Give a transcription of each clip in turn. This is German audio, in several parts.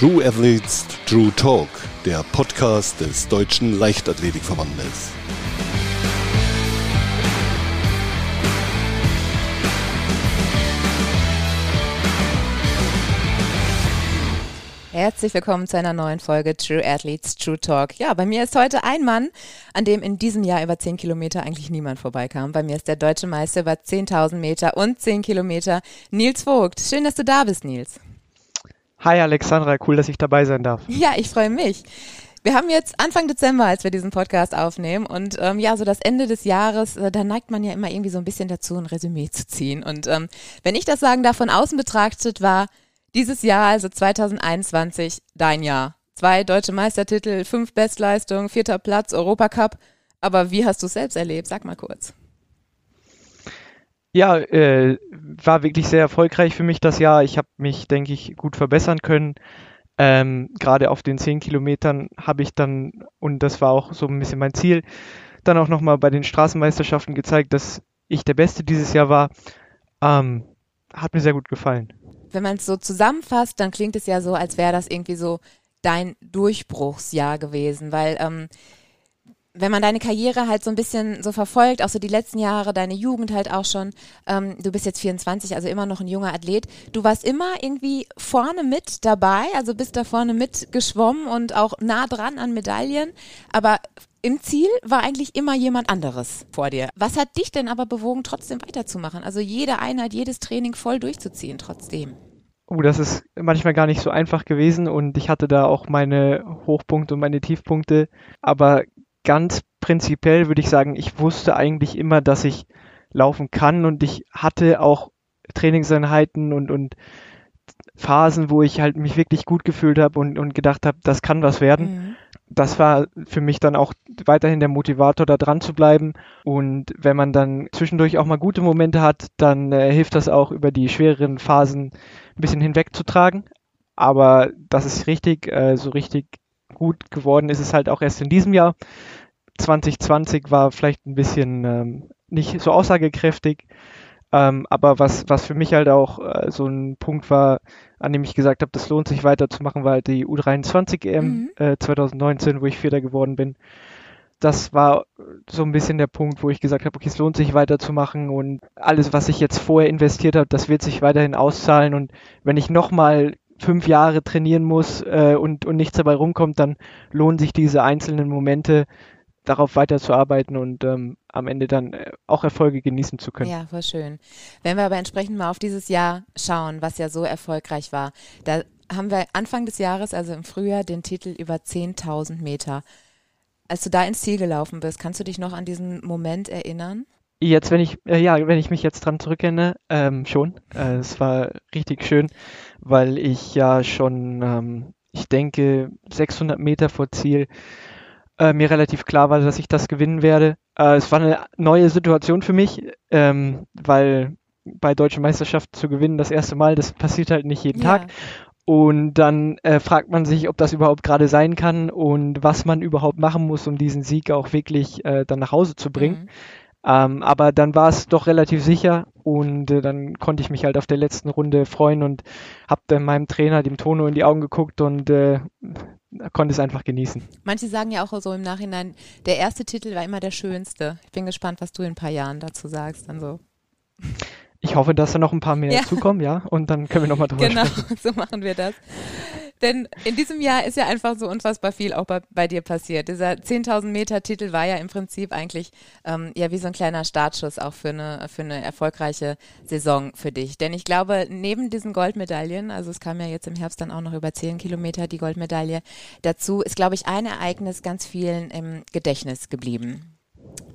True Athletes True Talk, der Podcast des Deutschen Leichtathletikverbandes. Herzlich willkommen zu einer neuen Folge True Athletes True Talk. Ja, bei mir ist heute ein Mann, an dem in diesem Jahr über 10 Kilometer eigentlich niemand vorbeikam. Bei mir ist der deutsche Meister über 10.000 Meter und 10 Kilometer, Nils Vogt. Schön, dass du da bist, Nils. Hi Alexandra, cool, dass ich dabei sein darf. Ja, ich freue mich. Wir haben jetzt Anfang Dezember, als wir diesen Podcast aufnehmen und ähm, ja, so das Ende des Jahres, äh, da neigt man ja immer irgendwie so ein bisschen dazu, ein Resümee zu ziehen. Und ähm, wenn ich das sagen darf, von außen betrachtet war dieses Jahr, also 2021, dein Jahr. Zwei deutsche Meistertitel, fünf Bestleistungen, vierter Platz, Europacup. Aber wie hast du es selbst erlebt? Sag mal kurz. Ja, äh, war wirklich sehr erfolgreich für mich das Jahr. Ich habe mich, denke ich, gut verbessern können. Ähm, Gerade auf den zehn Kilometern habe ich dann, und das war auch so ein bisschen mein Ziel, dann auch nochmal bei den Straßenmeisterschaften gezeigt, dass ich der Beste dieses Jahr war. Ähm, hat mir sehr gut gefallen wenn man es so zusammenfasst, dann klingt es ja so, als wäre das irgendwie so dein Durchbruchsjahr gewesen, weil ähm, wenn man deine Karriere halt so ein bisschen so verfolgt, auch so die letzten Jahre, deine Jugend halt auch schon, ähm, du bist jetzt 24, also immer noch ein junger Athlet, du warst immer irgendwie vorne mit dabei, also bist da vorne mit geschwommen und auch nah dran an Medaillen, aber im Ziel war eigentlich immer jemand anderes vor dir. Was hat dich denn aber bewogen, trotzdem weiterzumachen? Also jede Einheit, jedes Training voll durchzuziehen trotzdem? Oh, das ist manchmal gar nicht so einfach gewesen und ich hatte da auch meine Hochpunkte und meine Tiefpunkte. Aber ganz prinzipiell würde ich sagen, ich wusste eigentlich immer, dass ich laufen kann und ich hatte auch Trainingseinheiten und, und Phasen, wo ich halt mich wirklich gut gefühlt habe und, und gedacht habe, das kann was werden. Mhm das war für mich dann auch weiterhin der Motivator, da dran zu bleiben. Und wenn man dann zwischendurch auch mal gute Momente hat, dann äh, hilft das auch über die schwereren Phasen ein bisschen hinwegzutragen. Aber das ist richtig, äh, so richtig gut geworden ist es halt auch erst in diesem Jahr. 2020 war vielleicht ein bisschen ähm, nicht so aussagekräftig. Ähm, aber was, was für mich halt auch äh, so ein Punkt war, an dem ich gesagt habe, das lohnt sich weiterzumachen, war halt die U23 EM mhm. äh, 2019, wo ich Vierter geworden bin. Das war so ein bisschen der Punkt, wo ich gesagt habe, okay, es lohnt sich weiterzumachen und alles, was ich jetzt vorher investiert habe, das wird sich weiterhin auszahlen und wenn ich nochmal fünf Jahre trainieren muss äh, und, und nichts dabei rumkommt, dann lohnen sich diese einzelnen Momente, darauf weiterzuarbeiten und ähm, am Ende dann äh, auch Erfolge genießen zu können. Ja, voll schön. Wenn wir aber entsprechend mal auf dieses Jahr schauen, was ja so erfolgreich war, da haben wir Anfang des Jahres, also im Frühjahr, den Titel über 10.000 Meter. Als du da ins Ziel gelaufen bist, kannst du dich noch an diesen Moment erinnern? Jetzt, wenn ich, äh, ja, wenn ich mich jetzt dran zurückerinnere, ähm, schon. Äh, es war richtig schön, weil ich ja schon, ähm, ich denke, 600 Meter vor Ziel äh, mir relativ klar war, dass ich das gewinnen werde. Äh, es war eine neue Situation für mich, ähm, weil bei deutschen Meisterschaften zu gewinnen das erste Mal, das passiert halt nicht jeden ja. Tag. Und dann äh, fragt man sich, ob das überhaupt gerade sein kann und was man überhaupt machen muss, um diesen Sieg auch wirklich äh, dann nach Hause zu bringen. Mhm. Ähm, aber dann war es doch relativ sicher und äh, dann konnte ich mich halt auf der letzten Runde freuen und habe dann meinem Trainer, dem Tono, in die Augen geguckt und äh, konnte es einfach genießen. Manche sagen ja auch so im Nachhinein, der erste Titel war immer der schönste. Ich bin gespannt, was du in ein paar Jahren dazu sagst. Dann so. Ich hoffe, dass da noch ein paar mehr ja. zukommen, ja, und dann können wir nochmal drüber genau, sprechen. Genau, so machen wir das. Denn in diesem Jahr ist ja einfach so unfassbar viel auch bei, bei dir passiert. Dieser 10.000 Meter Titel war ja im Prinzip eigentlich ähm, ja wie so ein kleiner Startschuss auch für eine, für eine erfolgreiche Saison für dich. Denn ich glaube, neben diesen Goldmedaillen, also es kam ja jetzt im Herbst dann auch noch über 10 Kilometer die Goldmedaille dazu, ist glaube ich ein Ereignis ganz vielen im Gedächtnis geblieben.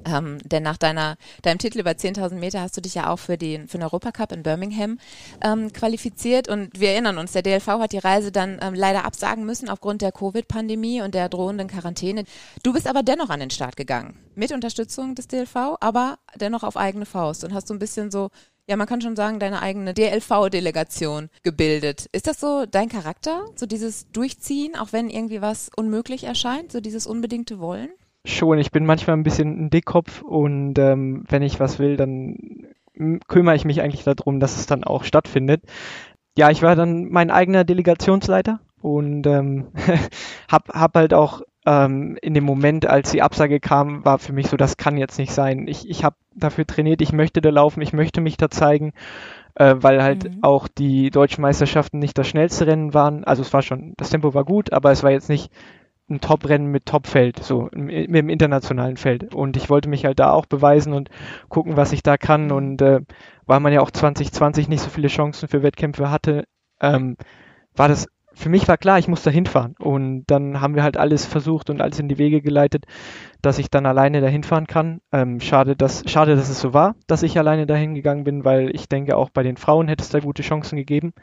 Ähm, denn nach deiner, deinem Titel über 10.000 Meter hast du dich ja auch für den, für den Europacup in Birmingham ähm, qualifiziert. Und wir erinnern uns, der DLV hat die Reise dann ähm, leider absagen müssen aufgrund der Covid-Pandemie und der drohenden Quarantäne. Du bist aber dennoch an den Start gegangen. Mit Unterstützung des DLV, aber dennoch auf eigene Faust und hast so ein bisschen so, ja, man kann schon sagen, deine eigene DLV-Delegation gebildet. Ist das so dein Charakter? So dieses Durchziehen, auch wenn irgendwie was unmöglich erscheint? So dieses unbedingte Wollen? Schon. Ich bin manchmal ein bisschen ein Dickkopf und ähm, wenn ich was will, dann kümmere ich mich eigentlich darum, dass es dann auch stattfindet. Ja, ich war dann mein eigener Delegationsleiter und ähm, hab, hab halt auch ähm, in dem Moment, als die Absage kam, war für mich so, das kann jetzt nicht sein. Ich, ich habe dafür trainiert, ich möchte da laufen, ich möchte mich da zeigen, äh, weil halt mhm. auch die deutschen Meisterschaften nicht das schnellste Rennen waren. Also es war schon, das Tempo war gut, aber es war jetzt nicht ein Top-Rennen mit Top-Feld, so mit dem internationalen Feld. Und ich wollte mich halt da auch beweisen und gucken, was ich da kann. Mhm. Und äh, weil man ja auch 2020 nicht so viele Chancen für Wettkämpfe hatte, ähm, war das für mich war klar, ich muss da hinfahren. Und dann haben wir halt alles versucht und alles in die Wege geleitet, dass ich dann alleine dahin fahren kann. Ähm, schade, dass, schade, dass es so war, dass ich alleine dahin gegangen bin, weil ich denke, auch bei den Frauen hätte es da gute Chancen gegeben.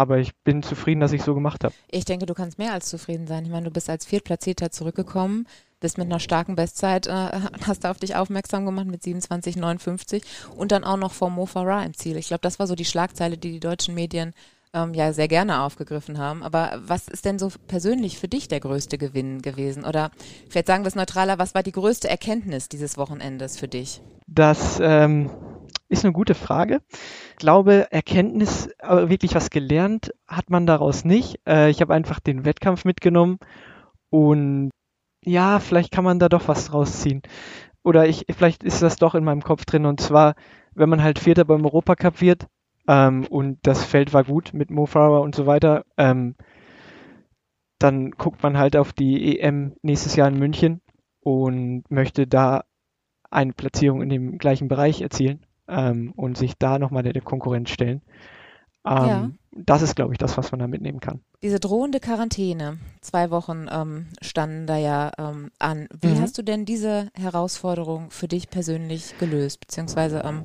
Aber ich bin zufrieden, dass ich so gemacht habe. Ich denke, du kannst mehr als zufrieden sein. Ich meine, du bist als Viertplatzierter zurückgekommen, bist mit einer starken Bestzeit, äh, hast auf dich aufmerksam gemacht mit 27,59 und dann auch noch vor Mo Farah im Ziel. Ich glaube, das war so die Schlagzeile, die die deutschen Medien ähm, ja sehr gerne aufgegriffen haben. Aber was ist denn so persönlich für dich der größte Gewinn gewesen? Oder vielleicht sagen wir es neutraler, was war die größte Erkenntnis dieses Wochenendes für dich? Das ähm, ist eine gute Frage. Ich glaube, Erkenntnis, aber wirklich was gelernt hat man daraus nicht. Äh, ich habe einfach den Wettkampf mitgenommen und ja, vielleicht kann man da doch was draus ziehen. Oder ich, vielleicht ist das doch in meinem Kopf drin. Und zwar, wenn man halt Vierter beim Europacup wird, ähm, und das Feld war gut mit Mo Farah und so weiter, ähm, dann guckt man halt auf die EM nächstes Jahr in München und möchte da eine Platzierung in dem gleichen Bereich erzielen ähm, und sich da nochmal der, der Konkurrenz stellen. Ähm, ja. Das ist, glaube ich, das, was man da mitnehmen kann. Diese drohende Quarantäne, zwei Wochen ähm, standen da ja ähm, an. Wie mhm. hast du denn diese Herausforderung für dich persönlich gelöst? Beziehungsweise ähm,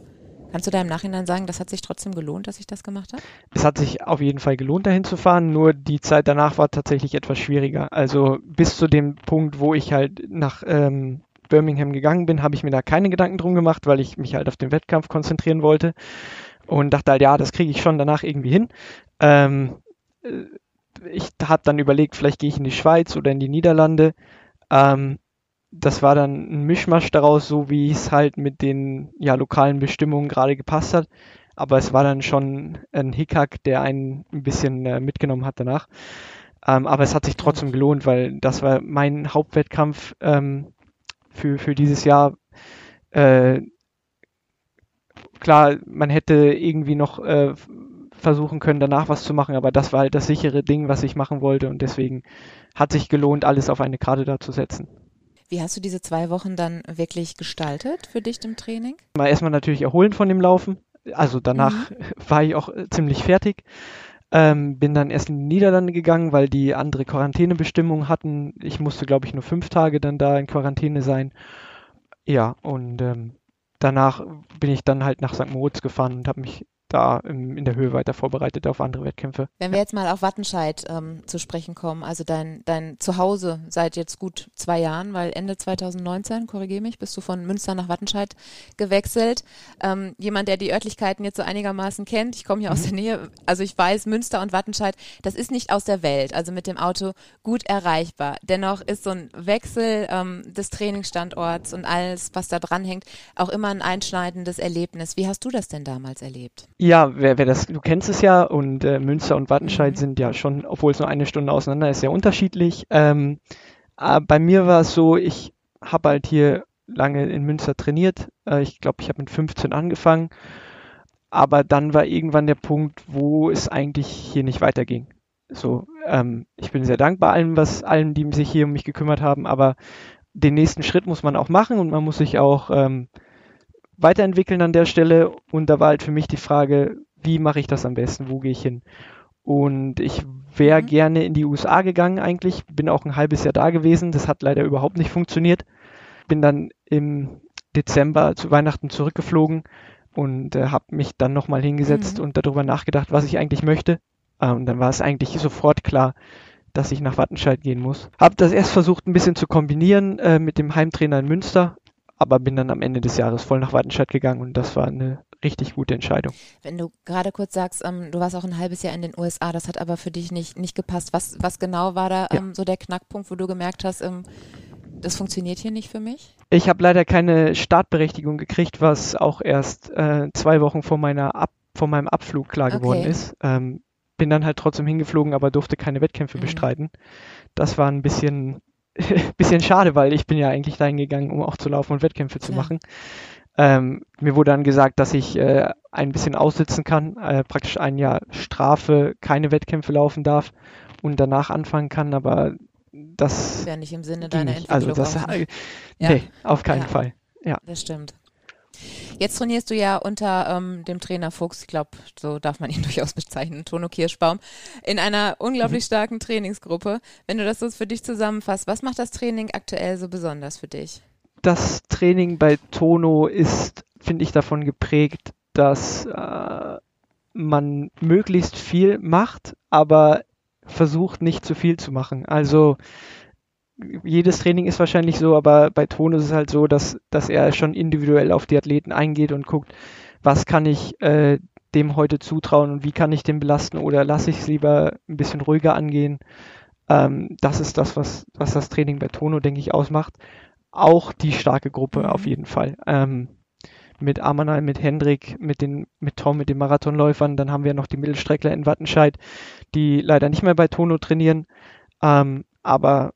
Kannst du da im Nachhinein sagen, das hat sich trotzdem gelohnt, dass ich das gemacht habe? Es hat sich auf jeden Fall gelohnt, dahin zu fahren, nur die Zeit danach war tatsächlich etwas schwieriger. Also bis zu dem Punkt, wo ich halt nach ähm, Birmingham gegangen bin, habe ich mir da keine Gedanken drum gemacht, weil ich mich halt auf den Wettkampf konzentrieren wollte und dachte halt, ja, das kriege ich schon danach irgendwie hin. Ähm, äh, ich habe dann überlegt, vielleicht gehe ich in die Schweiz oder in die Niederlande. Ähm, das war dann ein Mischmasch daraus, so wie es halt mit den ja, lokalen Bestimmungen gerade gepasst hat. Aber es war dann schon ein Hickhack, der einen ein bisschen äh, mitgenommen hat danach. Ähm, aber es hat sich trotzdem gelohnt, weil das war mein Hauptwettkampf ähm, für, für dieses Jahr. Äh, klar, man hätte irgendwie noch äh, versuchen können, danach was zu machen, aber das war halt das sichere Ding, was ich machen wollte und deswegen hat sich gelohnt, alles auf eine Karte da zu setzen. Wie hast du diese zwei Wochen dann wirklich gestaltet für dich im Training? Mal erstmal natürlich erholen von dem Laufen. Also danach mhm. war ich auch äh, ziemlich fertig. Ähm, bin dann erst in die Niederlande gegangen, weil die andere Quarantänebestimmungen hatten. Ich musste, glaube ich, nur fünf Tage dann da in Quarantäne sein. Ja, und ähm, danach bin ich dann halt nach St. Moritz gefahren und habe mich da im, in der Höhe weiter vorbereitet auf andere Wettkämpfe. Wenn wir jetzt mal auf Wattenscheid ähm, zu sprechen kommen, also dein, dein Zuhause seit jetzt gut zwei Jahren, weil Ende 2019, korrigiere mich, bist du von Münster nach Wattenscheid gewechselt. Ähm, jemand, der die Örtlichkeiten jetzt so einigermaßen kennt, ich komme hier mhm. aus der Nähe, also ich weiß, Münster und Wattenscheid, das ist nicht aus der Welt, also mit dem Auto gut erreichbar. Dennoch ist so ein Wechsel ähm, des Trainingsstandorts und alles, was da dran hängt, auch immer ein einschneidendes Erlebnis. Wie hast du das denn damals erlebt? Ja, wer, wer das, du kennst es ja und äh, Münster und Wattenscheid mhm. sind ja schon, obwohl es nur eine Stunde auseinander ist, sehr unterschiedlich. Ähm, äh, bei mir war es so, ich habe halt hier lange in Münster trainiert. Äh, ich glaube, ich habe mit 15 angefangen. Aber dann war irgendwann der Punkt, wo es eigentlich hier nicht weiterging. So, ähm, ich bin sehr dankbar allen, was allen, die sich hier um mich gekümmert haben, aber den nächsten Schritt muss man auch machen und man muss sich auch ähm, weiterentwickeln an der Stelle. Und da war halt für mich die Frage, wie mache ich das am besten? Wo gehe ich hin? Und ich wäre mhm. gerne in die USA gegangen eigentlich, bin auch ein halbes Jahr da gewesen. Das hat leider überhaupt nicht funktioniert. Bin dann im Dezember zu Weihnachten zurückgeflogen und äh, habe mich dann nochmal hingesetzt mhm. und darüber nachgedacht, was ich eigentlich möchte. Äh, und dann war es eigentlich sofort klar, dass ich nach Wattenscheid gehen muss. Habe das erst versucht ein bisschen zu kombinieren äh, mit dem Heimtrainer in Münster aber bin dann am Ende des Jahres voll nach Wattenscheid gegangen und das war eine richtig gute Entscheidung. Wenn du gerade kurz sagst, ähm, du warst auch ein halbes Jahr in den USA, das hat aber für dich nicht, nicht gepasst. Was, was genau war da ja. ähm, so der Knackpunkt, wo du gemerkt hast, ähm, das funktioniert hier nicht für mich? Ich habe leider keine Startberechtigung gekriegt, was auch erst äh, zwei Wochen vor meiner Ab vor meinem Abflug klar geworden okay. ist. Ähm, bin dann halt trotzdem hingeflogen, aber durfte keine Wettkämpfe mhm. bestreiten. Das war ein bisschen, bisschen schade, weil ich bin ja eigentlich dahin gegangen, um auch zu laufen und Wettkämpfe zu ja. machen. Ähm, mir wurde dann gesagt, dass ich äh, ein bisschen aussitzen kann, äh, praktisch ein Jahr Strafe, keine Wettkämpfe laufen darf und danach anfangen kann, aber das wäre nicht im Sinne deiner. Also Entwicklung. Also das, äh, ja. nee, auf keinen ja. Fall. Ja, das stimmt. Jetzt trainierst du ja unter ähm, dem Trainer Fuchs, ich glaube, so darf man ihn durchaus bezeichnen, Tono Kirschbaum, in einer unglaublich mhm. starken Trainingsgruppe. Wenn du das so für dich zusammenfasst, was macht das Training aktuell so besonders für dich? Das Training bei Tono ist, finde ich, davon geprägt, dass äh, man möglichst viel macht, aber versucht nicht zu viel zu machen. Also jedes Training ist wahrscheinlich so, aber bei Tono ist es halt so, dass, dass er schon individuell auf die Athleten eingeht und guckt, was kann ich äh, dem heute zutrauen und wie kann ich den belasten oder lasse ich es lieber ein bisschen ruhiger angehen. Ähm, das ist das, was, was das Training bei Tono, denke ich, ausmacht. Auch die starke Gruppe mhm. auf jeden Fall. Ähm, mit Amanal, mit Hendrik, mit, den, mit Tom, mit den Marathonläufern. Dann haben wir noch die Mittelstreckler in Wattenscheid, die leider nicht mehr bei Tono trainieren. Ähm, aber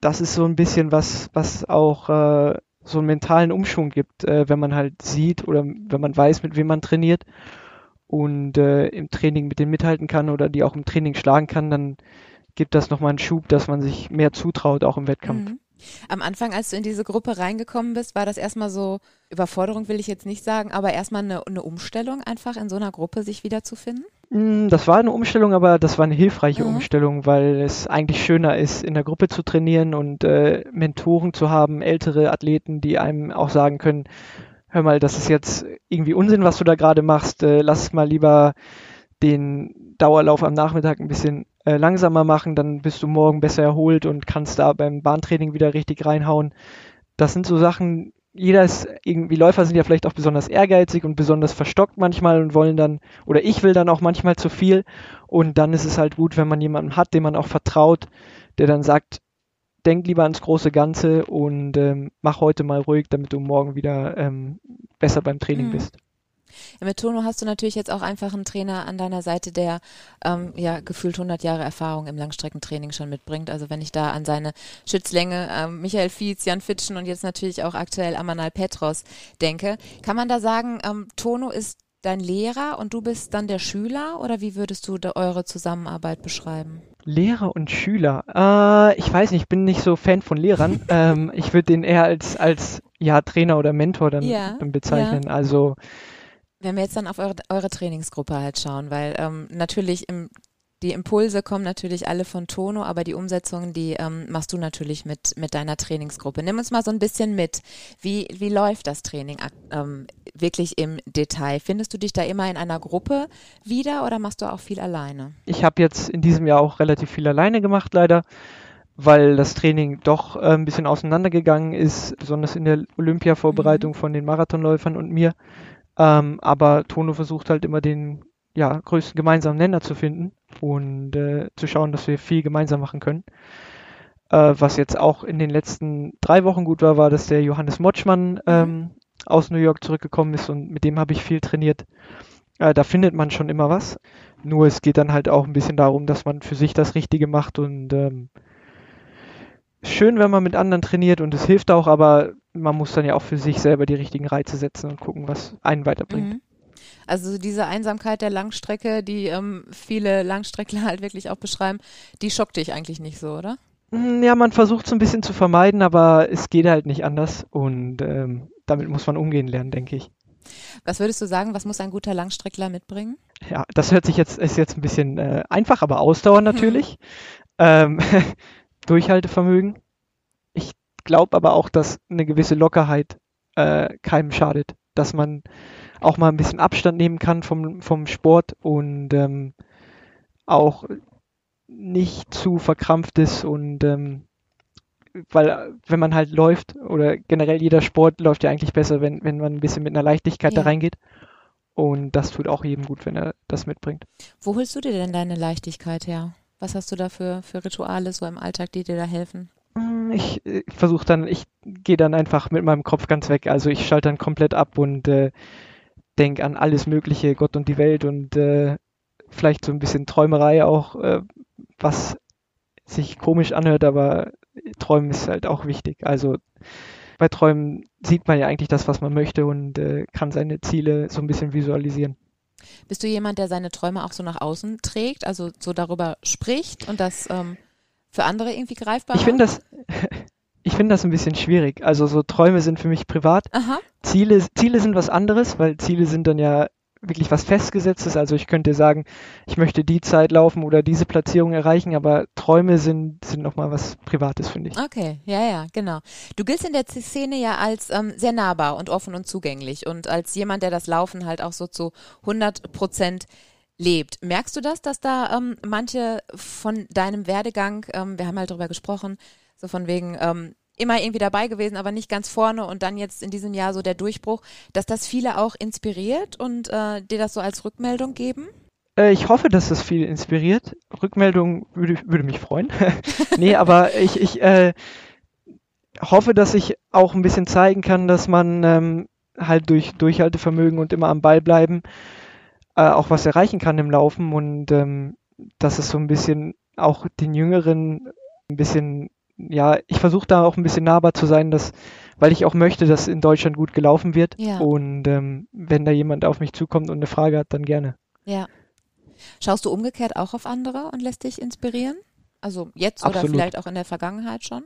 das ist so ein bisschen was, was auch äh, so einen mentalen Umschwung gibt, äh, wenn man halt sieht oder wenn man weiß, mit wem man trainiert und äh, im Training mit denen mithalten kann oder die auch im Training schlagen kann, dann gibt das nochmal einen Schub, dass man sich mehr zutraut, auch im Wettkampf. Mhm. Am Anfang, als du in diese Gruppe reingekommen bist, war das erstmal so, Überforderung will ich jetzt nicht sagen, aber erstmal eine, eine Umstellung, einfach in so einer Gruppe sich wiederzufinden? Mm, das war eine Umstellung, aber das war eine hilfreiche mhm. Umstellung, weil es eigentlich schöner ist, in der Gruppe zu trainieren und äh, Mentoren zu haben, ältere Athleten, die einem auch sagen können, hör mal, das ist jetzt irgendwie Unsinn, was du da gerade machst, äh, lass mal lieber den Dauerlauf am Nachmittag ein bisschen äh, langsamer machen, dann bist du morgen besser erholt und kannst da beim Bahntraining wieder richtig reinhauen. Das sind so Sachen, jeder ist irgendwie, Läufer sind ja vielleicht auch besonders ehrgeizig und besonders verstockt manchmal und wollen dann, oder ich will dann auch manchmal zu viel. Und dann ist es halt gut, wenn man jemanden hat, dem man auch vertraut, der dann sagt, denk lieber ans große Ganze und ähm, mach heute mal ruhig, damit du morgen wieder ähm, besser beim Training mhm. bist. Mit Tono hast du natürlich jetzt auch einfach einen Trainer an deiner Seite, der ähm, ja gefühlt 100 Jahre Erfahrung im Langstreckentraining schon mitbringt. Also wenn ich da an seine Schützlänge ähm, Michael Fietz, Jan Fitschen und jetzt natürlich auch aktuell Amanal Petros denke, kann man da sagen, ähm, Tono ist dein Lehrer und du bist dann der Schüler oder wie würdest du eure Zusammenarbeit beschreiben? Lehrer und Schüler. Äh, ich weiß nicht, ich bin nicht so Fan von Lehrern. ähm, ich würde den eher als, als ja, Trainer oder Mentor dann ja, bezeichnen. Ja. Also wenn wir jetzt dann auf eure, eure Trainingsgruppe halt schauen, weil ähm, natürlich im, die Impulse kommen natürlich alle von Tono, aber die Umsetzung, die ähm, machst du natürlich mit, mit deiner Trainingsgruppe. Nimm uns mal so ein bisschen mit. Wie, wie läuft das Training ähm, wirklich im Detail? Findest du dich da immer in einer Gruppe wieder oder machst du auch viel alleine? Ich habe jetzt in diesem Jahr auch relativ viel alleine gemacht, leider, weil das Training doch äh, ein bisschen auseinandergegangen ist, besonders in der Olympia-Vorbereitung mhm. von den Marathonläufern und mir. Ähm, aber Tono versucht halt immer den ja, größten gemeinsamen Nenner zu finden und äh, zu schauen, dass wir viel gemeinsam machen können. Äh, was jetzt auch in den letzten drei Wochen gut war, war, dass der Johannes Motschmann mhm. ähm, aus New York zurückgekommen ist und mit dem habe ich viel trainiert. Äh, da findet man schon immer was. Nur es geht dann halt auch ein bisschen darum, dass man für sich das Richtige macht und ähm, schön, wenn man mit anderen trainiert und es hilft auch, aber man muss dann ja auch für sich selber die richtigen Reize setzen und gucken, was einen weiterbringt. Mhm. Also diese Einsamkeit der Langstrecke, die ähm, viele Langstreckler halt wirklich auch beschreiben, die schockt dich eigentlich nicht so, oder? Mm, ja, man versucht es ein bisschen zu vermeiden, aber es geht halt nicht anders und ähm, damit muss man umgehen lernen, denke ich. Was würdest du sagen, was muss ein guter Langstreckler mitbringen? Ja, das hört sich jetzt, ist jetzt ein bisschen äh, einfach, aber Ausdauer natürlich. ähm, Durchhaltevermögen. Ich glaube aber auch, dass eine gewisse Lockerheit äh, keinem schadet, dass man auch mal ein bisschen Abstand nehmen kann vom, vom Sport und ähm, auch nicht zu verkrampft ist und ähm, weil wenn man halt läuft oder generell jeder Sport läuft ja eigentlich besser, wenn, wenn man ein bisschen mit einer Leichtigkeit ja. da reingeht. Und das tut auch jedem gut, wenn er das mitbringt. Wo holst du dir denn deine Leichtigkeit her? Was hast du da für, für Rituale so im Alltag, die dir da helfen? Mm, ich, ich versuche dann, ich gehe dann einfach mit meinem Kopf ganz weg. Also ich schalte dann komplett ab und äh, denke an alles Mögliche, Gott und die Welt und äh, vielleicht so ein bisschen Träumerei auch, äh, was sich komisch anhört, aber Träumen ist halt auch wichtig. Also bei Träumen sieht man ja eigentlich das, was man möchte und äh, kann seine Ziele so ein bisschen visualisieren. Bist du jemand, der seine Träume auch so nach außen trägt, also so darüber spricht und das ähm, für andere irgendwie greifbar Ich finde das, ich finde das ein bisschen schwierig. Also so Träume sind für mich privat. Aha. Ziele, Ziele sind was anderes, weil Ziele sind dann ja wirklich was Festgesetztes. Also ich könnte sagen, ich möchte die Zeit laufen oder diese Platzierung erreichen, aber Träume sind, sind nochmal was Privates, finde ich. Okay, ja, ja, genau. Du giltst in der Szene ja als ähm, sehr nahbar und offen und zugänglich und als jemand, der das Laufen halt auch so zu 100 Prozent lebt. Merkst du das, dass da ähm, manche von deinem Werdegang, ähm, wir haben halt darüber gesprochen, so von wegen, ähm, immer irgendwie dabei gewesen, aber nicht ganz vorne und dann jetzt in diesem Jahr so der Durchbruch, dass das viele auch inspiriert und äh, dir das so als Rückmeldung geben? Äh, ich hoffe, dass das viele inspiriert. Rückmeldung würde, würde mich freuen. nee, aber ich, ich äh, hoffe, dass ich auch ein bisschen zeigen kann, dass man ähm, halt durch Durchhaltevermögen und immer am Ball bleiben äh, auch was erreichen kann im Laufen und ähm, dass es so ein bisschen auch den Jüngeren ein bisschen ja, ich versuche da auch ein bisschen nahbar zu sein, dass, weil ich auch möchte, dass in Deutschland gut gelaufen wird. Ja. Und ähm, wenn da jemand auf mich zukommt und eine Frage hat, dann gerne. Ja. Schaust du umgekehrt auch auf andere und lässt dich inspirieren? Also jetzt Absolut. oder vielleicht auch in der Vergangenheit schon?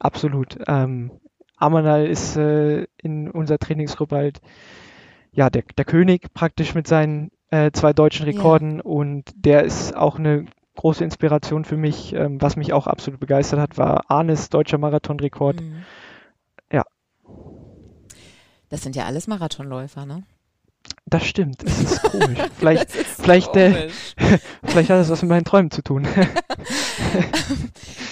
Absolut. Ähm, Amanal ist äh, in unserer Trainingsgruppe halt ja der, der König praktisch mit seinen äh, zwei deutschen Rekorden ja. und der ist auch eine große Inspiration für mich. Ähm, was mich auch absolut begeistert hat, war Arnes deutscher Marathonrekord. Mhm. Ja. Das sind ja alles Marathonläufer, ne? Das stimmt, es ist komisch. Vielleicht, ist vielleicht, äh, komisch. Äh, vielleicht hat es was mit meinen Träumen zu tun.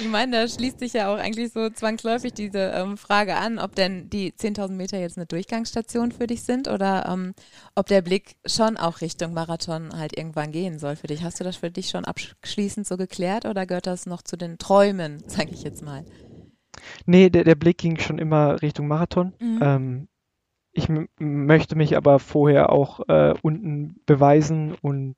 ich meine, da schließt sich ja auch eigentlich so zwangsläufig diese ähm, Frage an, ob denn die 10.000 Meter jetzt eine Durchgangsstation für dich sind oder ähm, ob der Blick schon auch Richtung Marathon halt irgendwann gehen soll für dich. Hast du das für dich schon abschließend so geklärt oder gehört das noch zu den Träumen, sage ich jetzt mal? Nee, der, der Blick ging schon immer Richtung Marathon. Mhm. Ähm, ich möchte mich aber vorher auch äh, unten beweisen und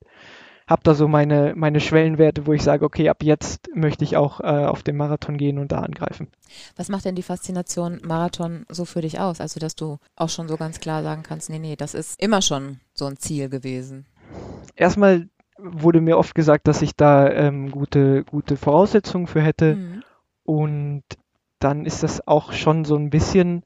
habe da so meine, meine Schwellenwerte, wo ich sage, okay, ab jetzt möchte ich auch äh, auf den Marathon gehen und da angreifen. Was macht denn die Faszination Marathon so für dich aus? Also, dass du auch schon so ganz klar sagen kannst, nee, nee, das ist immer schon so ein Ziel gewesen. Erstmal wurde mir oft gesagt, dass ich da ähm, gute, gute Voraussetzungen für hätte. Mhm. Und dann ist das auch schon so ein bisschen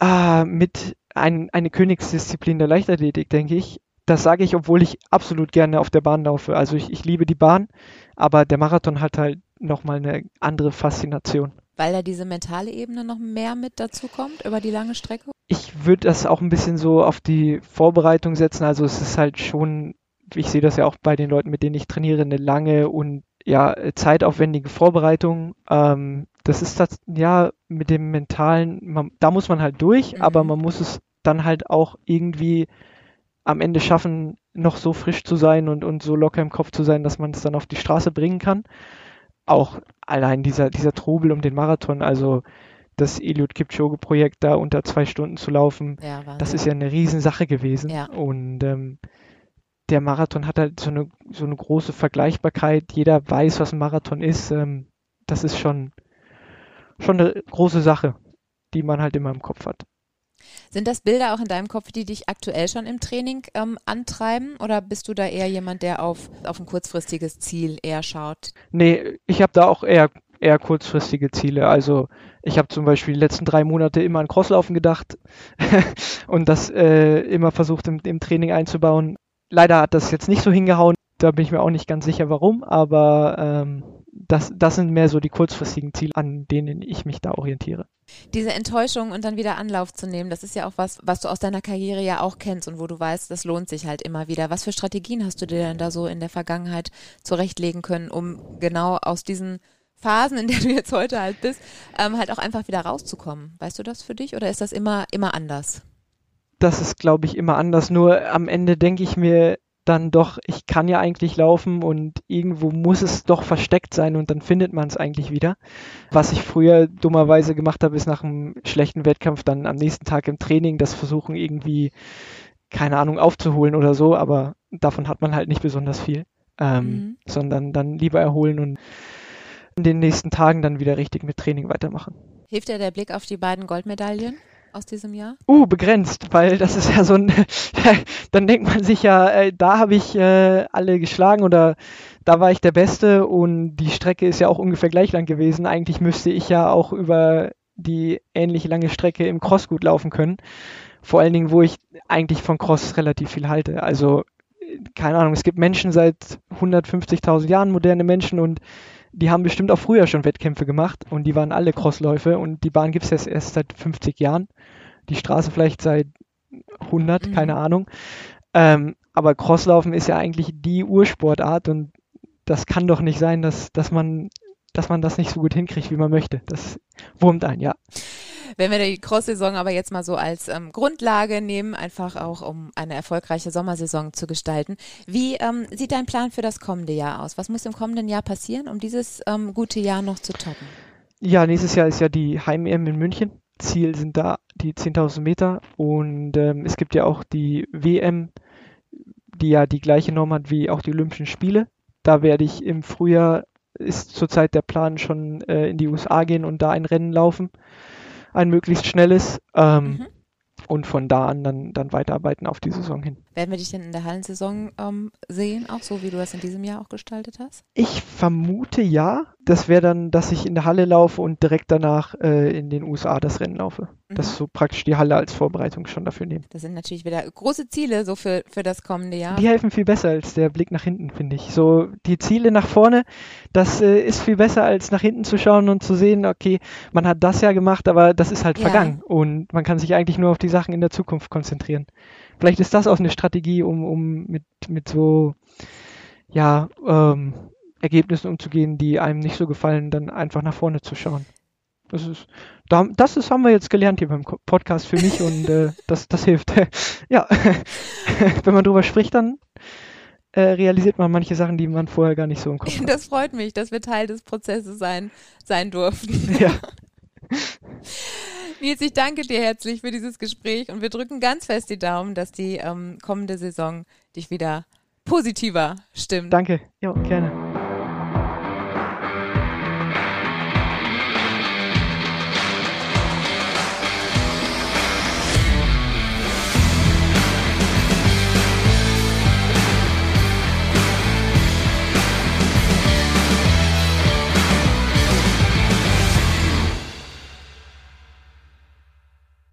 äh, mit ein, eine Königsdisziplin der Leichtathletik, denke ich. Das sage ich, obwohl ich absolut gerne auf der Bahn laufe. Also ich, ich liebe die Bahn, aber der Marathon hat halt nochmal eine andere Faszination. Weil da diese mentale Ebene noch mehr mit dazu kommt über die lange Strecke? Ich würde das auch ein bisschen so auf die Vorbereitung setzen. Also es ist halt schon, ich sehe das ja auch bei den Leuten, mit denen ich trainiere, eine lange und ja, zeitaufwendige Vorbereitung. Ähm, das ist das, ja, mit dem mentalen, man, da muss man halt durch, mhm. aber man muss es dann halt auch irgendwie am Ende schaffen, noch so frisch zu sein und, und so locker im Kopf zu sein, dass man es dann auf die Straße bringen kann. Auch allein dieser, dieser Trubel um den Marathon, also das Eliud Kipchoge-Projekt da unter zwei Stunden zu laufen, ja, das ist ja eine Riesensache gewesen. Ja. Und ähm, der Marathon hat halt so eine, so eine große Vergleichbarkeit. Jeder weiß, was ein Marathon ist. Ähm, das ist schon, schon eine große Sache, die man halt immer im Kopf hat. Sind das Bilder auch in deinem Kopf, die dich aktuell schon im Training ähm, antreiben? Oder bist du da eher jemand, der auf, auf ein kurzfristiges Ziel eher schaut? Nee, ich habe da auch eher, eher kurzfristige Ziele. Also ich habe zum Beispiel die letzten drei Monate immer an Crosslaufen gedacht und das äh, immer versucht im, im Training einzubauen. Leider hat das jetzt nicht so hingehauen. Da bin ich mir auch nicht ganz sicher, warum, aber ähm, das, das sind mehr so die kurzfristigen Ziele, an denen ich mich da orientiere. Diese Enttäuschung und dann wieder Anlauf zu nehmen, das ist ja auch was, was du aus deiner Karriere ja auch kennst und wo du weißt, das lohnt sich halt immer wieder. Was für Strategien hast du dir denn da so in der Vergangenheit zurechtlegen können, um genau aus diesen Phasen, in der du jetzt heute halt bist, ähm, halt auch einfach wieder rauszukommen? Weißt du das für dich oder ist das immer, immer anders? Das ist, glaube ich, immer anders. Nur am Ende denke ich mir, dann doch, ich kann ja eigentlich laufen und irgendwo muss es doch versteckt sein und dann findet man es eigentlich wieder. Was ich früher dummerweise gemacht habe, ist nach einem schlechten Wettkampf dann am nächsten Tag im Training das versuchen irgendwie, keine Ahnung, aufzuholen oder so, aber davon hat man halt nicht besonders viel, ähm, mhm. sondern dann lieber erholen und in den nächsten Tagen dann wieder richtig mit Training weitermachen. Hilft dir der Blick auf die beiden Goldmedaillen? Aus diesem Jahr? Uh, begrenzt, weil das ist ja so ein, dann denkt man sich ja, äh, da habe ich äh, alle geschlagen oder da war ich der Beste und die Strecke ist ja auch ungefähr gleich lang gewesen. Eigentlich müsste ich ja auch über die ähnlich lange Strecke im Cross gut laufen können. Vor allen Dingen, wo ich eigentlich von Cross relativ viel halte. Also, keine Ahnung, es gibt Menschen seit 150.000 Jahren, moderne Menschen und die haben bestimmt auch früher schon Wettkämpfe gemacht und die waren alle Crossläufe und die Bahn gibt es jetzt erst seit 50 Jahren. Die Straße vielleicht seit 100, mhm. keine Ahnung. Ähm, aber Crosslaufen ist ja eigentlich die Ursportart und das kann doch nicht sein, dass, dass, man, dass man das nicht so gut hinkriegt, wie man möchte. Das wurmt ein, ja. Wenn wir die Cross-Saison aber jetzt mal so als ähm, Grundlage nehmen, einfach auch um eine erfolgreiche Sommersaison zu gestalten, wie ähm, sieht dein Plan für das kommende Jahr aus? Was muss im kommenden Jahr passieren, um dieses ähm, gute Jahr noch zu toppen? Ja, nächstes Jahr ist ja die Heim-EM in München. Ziel sind da die 10.000 Meter und ähm, es gibt ja auch die WM, die ja die gleiche Norm hat wie auch die Olympischen Spiele. Da werde ich im Frühjahr, ist zurzeit der Plan, schon äh, in die USA gehen und da ein Rennen laufen ein möglichst schnelles. Ähm, mhm. Und von da an dann, dann weiterarbeiten auf die Saison hin. Werden wir dich denn in der Hallensaison ähm, sehen, auch so wie du das in diesem Jahr auch gestaltet hast? Ich vermute ja. Das wäre dann, dass ich in der Halle laufe und direkt danach äh, in den USA das Rennen laufe. Mhm. Dass so praktisch die Halle als Vorbereitung schon dafür nehmen. Das sind natürlich wieder große Ziele so für, für das kommende Jahr. Die helfen viel besser als der Blick nach hinten, finde ich. So die Ziele nach vorne, das äh, ist viel besser als nach hinten zu schauen und zu sehen, okay, man hat das ja gemacht, aber das ist halt ja. vergangen und man kann sich eigentlich nur auf die Sachen in der Zukunft konzentrieren. Vielleicht ist das auch eine Strategie, um, um mit, mit so ja, ähm, Ergebnissen umzugehen, die einem nicht so gefallen, dann einfach nach vorne zu schauen. Das ist, das ist, haben wir jetzt gelernt hier beim Podcast für mich und äh, das, das hilft. ja, wenn man drüber spricht, dann äh, realisiert man manche Sachen, die man vorher gar nicht so im Kopf hat. Das freut mich, dass wir Teil des Prozesses sein, sein durften. Ja. Nils, ich danke dir herzlich für dieses Gespräch und wir drücken ganz fest die Daumen, dass die ähm, kommende Saison dich wieder positiver stimmt. Danke, ja, gerne.